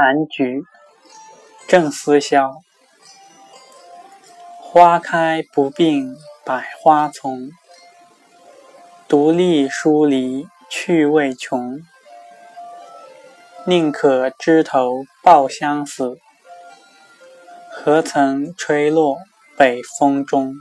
寒菊，正思孝。花开不并百花丛，独立疏篱趣味穷。宁可枝头抱香死，何曾吹落北风中。